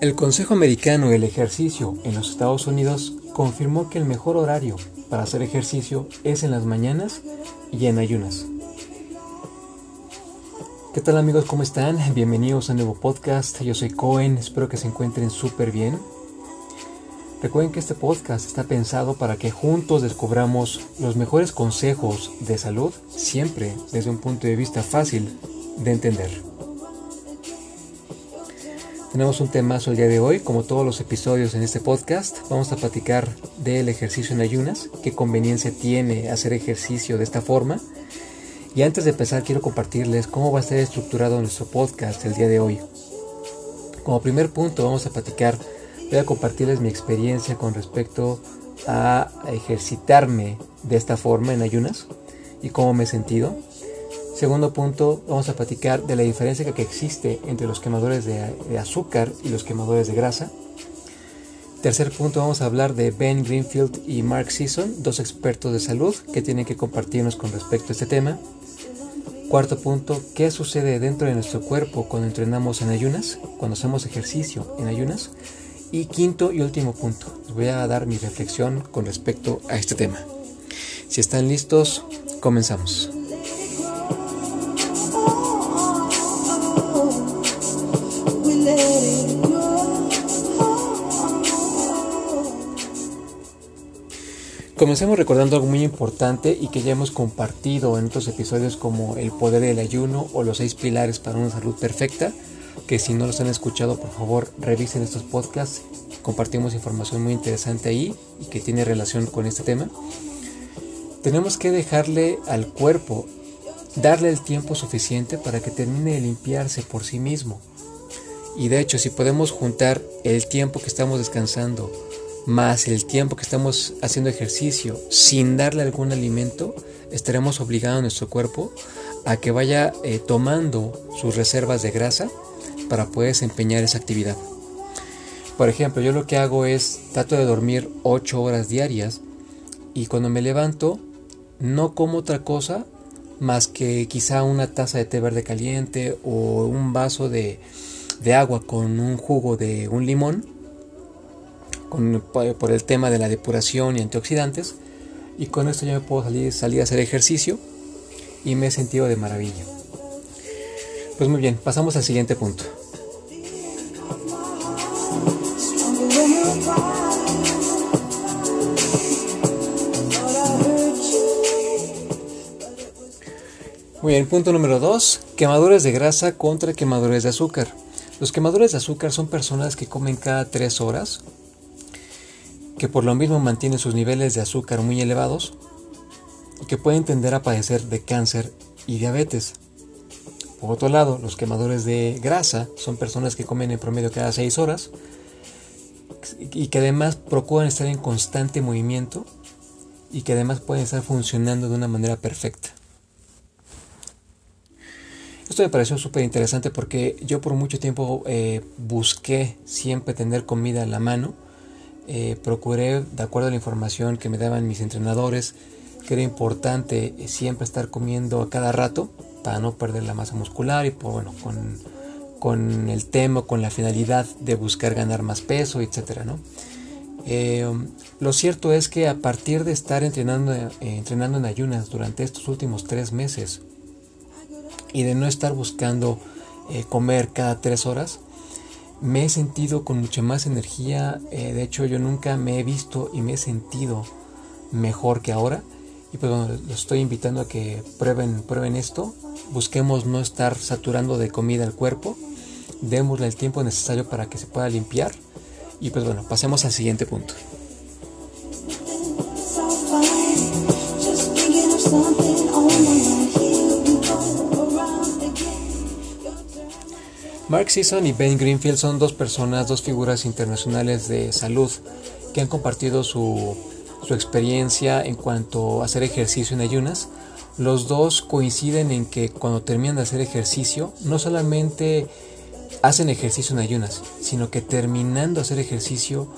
El Consejo Americano del Ejercicio en los Estados Unidos confirmó que el mejor horario para hacer ejercicio es en las mañanas y en ayunas. ¿Qué tal amigos? ¿Cómo están? Bienvenidos a un nuevo podcast. Yo soy Cohen, espero que se encuentren súper bien. Recuerden que este podcast está pensado para que juntos descubramos los mejores consejos de salud, siempre desde un punto de vista fácil de entender. Tenemos un temazo el día de hoy, como todos los episodios en este podcast. Vamos a platicar del ejercicio en ayunas, qué conveniencia tiene hacer ejercicio de esta forma. Y antes de empezar, quiero compartirles cómo va a estar estructurado nuestro podcast el día de hoy. Como primer punto, vamos a platicar voy a compartirles mi experiencia con respecto a ejercitarme de esta forma en ayunas y cómo me he sentido. Segundo punto, vamos a platicar de la diferencia que existe entre los quemadores de, azúcar y los quemadores de grasa. Tercer punto, vamos a hablar de Ben Greenfield y Mark Sisson, dos expertos de salud que tienen que compartirnos con respecto a este tema. Cuarto punto, ¿qué sucede dentro de nuestro cuerpo cuando entrenamos en ayunas, cuando hacemos ejercicio en ayunas? Y quinto y último punto, les voy a dar mi reflexión con respecto a este tema. Si están listos, comenzamos. Comencemos recordando algo muy importante y que ya hemos compartido en otros episodios como el poder del ayuno o los seis pilares para una salud perfecta que si no los han escuchado, por favor, revisen estos podcasts. Compartimos información muy interesante ahí y que tiene relación con este tema. Tenemos que dejarle al cuerpo, darle el tiempo suficiente para que termine de limpiarse por sí mismo. Y de hecho, si podemos juntar el tiempo que estamos descansando más el tiempo que estamos haciendo ejercicio sin darle algún alimento, estaremos obligando a nuestro cuerpo a que vaya eh, tomando sus reservas de grasa para poder desempeñar esa actividad. Por ejemplo, yo lo que hago es trato de dormir 8 horas diarias y cuando me levanto no como otra cosa más que quizá una taza de té verde caliente o un vaso de, agua con un jugo de un limón por el tema de la depuración y antioxidantes y con esto yo me puedo salir, salir a hacer ejercicio y me he sentido de maravilla. Pues muy bien, pasamos al siguiente punto. Muy bien, punto número 2, quemadores de grasa contra quemadores de azúcar. Los quemadores de azúcar son personas que comen cada 3 horas, que por lo mismo mantienen sus niveles de azúcar muy elevados y que pueden tender a padecer de cáncer y diabetes. Por otro lado, los quemadores de grasa son personas que comen en promedio cada 6 horas y que además procuran estar en constante movimiento y que además pueden estar funcionando de una manera perfecta. Esto me pareció súper interesante porque yo por mucho tiempo eh, busqué siempre tener comida a la mano. Eh, procuré, de acuerdo a la información que me daban mis entrenadores, que era importante siempre estar comiendo a cada rato para no perder la masa muscular y por, bueno, con, con el tema, con la finalidad de buscar ganar más peso, etc. ¿no? Eh, lo cierto es que a partir de estar entrenando, eh, entrenando en ayunas durante estos últimos tres meses y de no estar buscando eh, comer cada tres horas, me he sentido con mucha más energía. de hecho, yo nunca me he visto y me he sentido mejor que ahora. Y pues bueno, los estoy invitando a que prueben, prueben esto busquemos no estar saturando de comida el cuerpo, démosle el tiempo necesario para que se pueda limpiar y pues bueno, pasemos al siguiente punto. Mark Sisson y Ben Greenfield son dos personas, dos figuras internacionales de salud que han compartido su, su experiencia en cuanto a hacer ejercicio en ayunas los dos coinciden en que cuando terminan de hacer ejercicio, no solamente hacen ejercicio en ayunas, sino que terminando de hacer ejercicio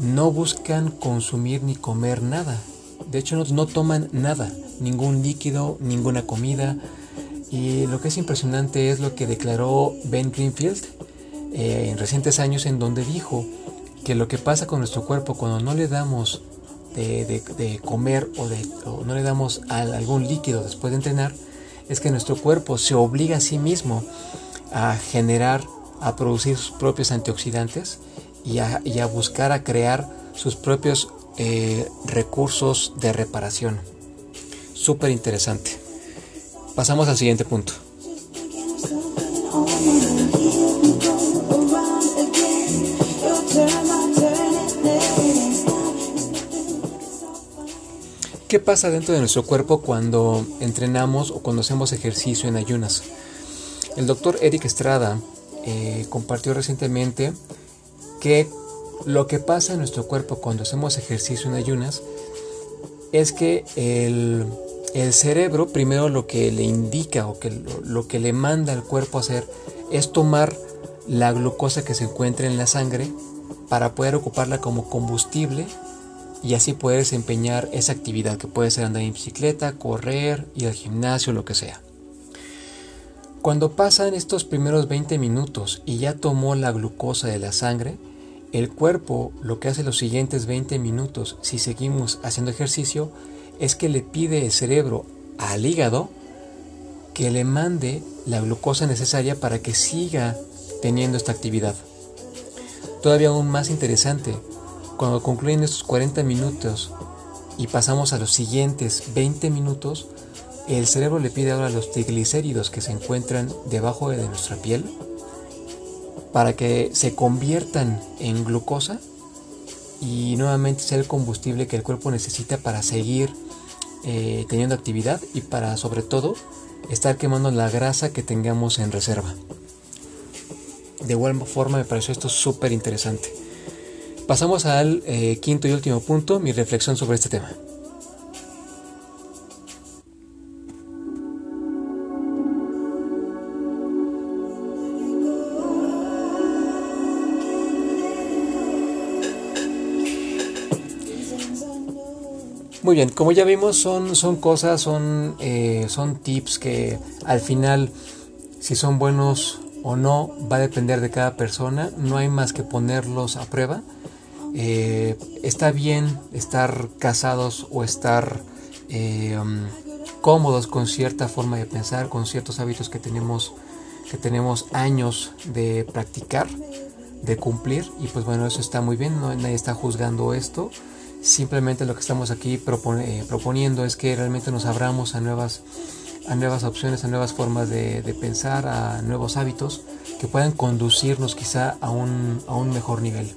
no buscan consumir ni comer nada. De hecho, no, toman nada, ningún líquido, ninguna comida. Y lo que es impresionante es lo que declaró Ben Greenfield eh, en recientes años en donde dijo que lo que pasa con nuestro cuerpo cuando no le damos de, comer o, de, no le damos algún líquido después de entrenar es que nuestro cuerpo se obliga a sí mismo a generar, a producir sus propios antioxidantes y a, buscar, a crear sus propios eh, recursos de reparación. Súper interesante. Pasamos al siguiente punto. ¿Qué pasa dentro de nuestro cuerpo cuando entrenamos o cuando hacemos ejercicio en ayunas? El doctor Eric Estrada eh, compartió recientemente que lo que pasa en nuestro cuerpo cuando hacemos ejercicio en ayunas es que el el cerebro primero lo que le indica o que lo, que le manda al cuerpo hacer es tomar la glucosa que se encuentra en la sangre para poder ocuparla como combustible y así poder desempeñar esa actividad que puede ser andar en bicicleta, correr, ir al gimnasio, lo que sea. Cuando pasan estos primeros 20 minutos y ya tomó la glucosa de la sangre, el cuerpo lo que hace los siguientes 20 minutos si seguimos haciendo ejercicio es que le pide el cerebro al hígado que le mande la glucosa necesaria para que siga teniendo esta actividad. Todavía aún más interesante, cuando concluyen estos 40 minutos y pasamos a los siguientes 20 minutos, el cerebro le pide ahora los triglicéridos que se encuentran debajo de nuestra piel para que se conviertan en glucosa y nuevamente sea el combustible que el cuerpo necesita para seguir eh, teniendo actividad y para sobre todo estar quemando la grasa que tengamos en reserva. De igual forma me pareció esto súper interesante. Pasamos al eh, quinto y último punto, mi reflexión sobre este tema. Muy bien, como ya vimos, son, son cosas, son, eh, son tips que al final, si son buenos o no, va a depender de cada persona. No hay más que ponerlos a prueba. Eh, está bien estar casados o estar eh, um, cómodos con cierta forma de pensar, con ciertos hábitos que tenemos, que tenemos años de practicar, de cumplir. Y pues bueno, eso está muy bien, no, nadie está juzgando esto. Simplemente lo que estamos aquí eh, proponiendo es que realmente nos abramos a nuevas, a nuevas opciones, a nuevas formas de, pensar, a nuevos hábitos que puedan conducirnos quizá a un, a un mejor nivel.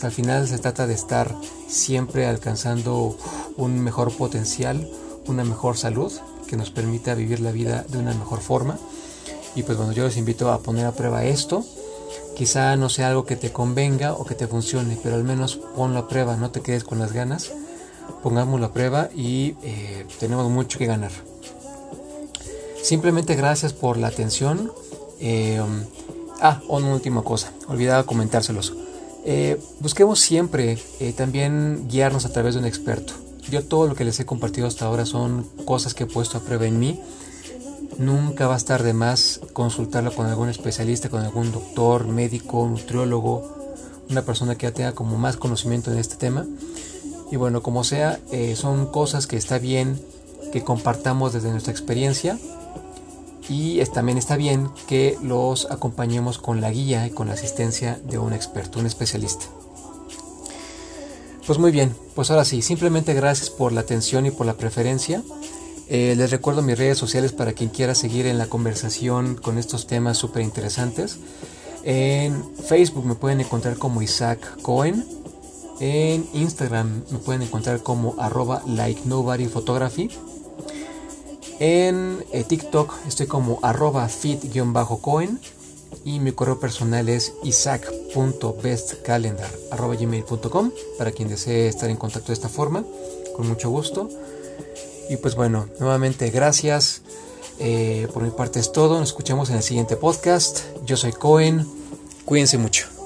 al final se trata de estar siempre alcanzando un mejor potencial, una mejor salud que nos permita vivir la vida de una mejor forma. Y pues bueno, yo les invito a poner a prueba esto Quizá no sea algo que te convenga o que te funcione, pero al menos ponlo a prueba, no te quedes con las ganas, pongámoslo a prueba y eh, tenemos mucho que ganar. Simplemente gracias por la atención. Eh, ah, una última cosa, olvidaba comentárselos. Eh, busquemos siempre también guiarnos a través de un experto. Yo todo lo que les he compartido hasta ahora son cosas que he puesto a prueba en mí Nunca va a estar de más consultarlo con algún especialista, con algún doctor, médico, nutriólogo, una persona que ya tenga como más conocimiento en este tema. Y bueno, como sea, eh, son cosas que está bien que compartamos desde nuestra experiencia y también está bien que los acompañemos con la guía y con la asistencia de un experto, un especialista. Pues muy bien, pues ahora sí, simplemente gracias por la atención y por la preferencia. Eh, les recuerdo mis redes sociales para quien quiera seguir en la conversación con estos temas súper interesantes. En Facebook me pueden encontrar como Isaac Cohen. En Instagram me pueden encontrar como arroba like nobody photography. En eh, TikTok estoy como arroba fit-cohen. Y mi correo personal es isaac.bestcalendar.gmail.com para quien desee estar en contacto de esta forma, con mucho gusto. Y pues bueno, nuevamente gracias. Eh, por mi parte es todo. Nos escuchamos en el siguiente podcast. Yo soy Cohen. Cuídense mucho.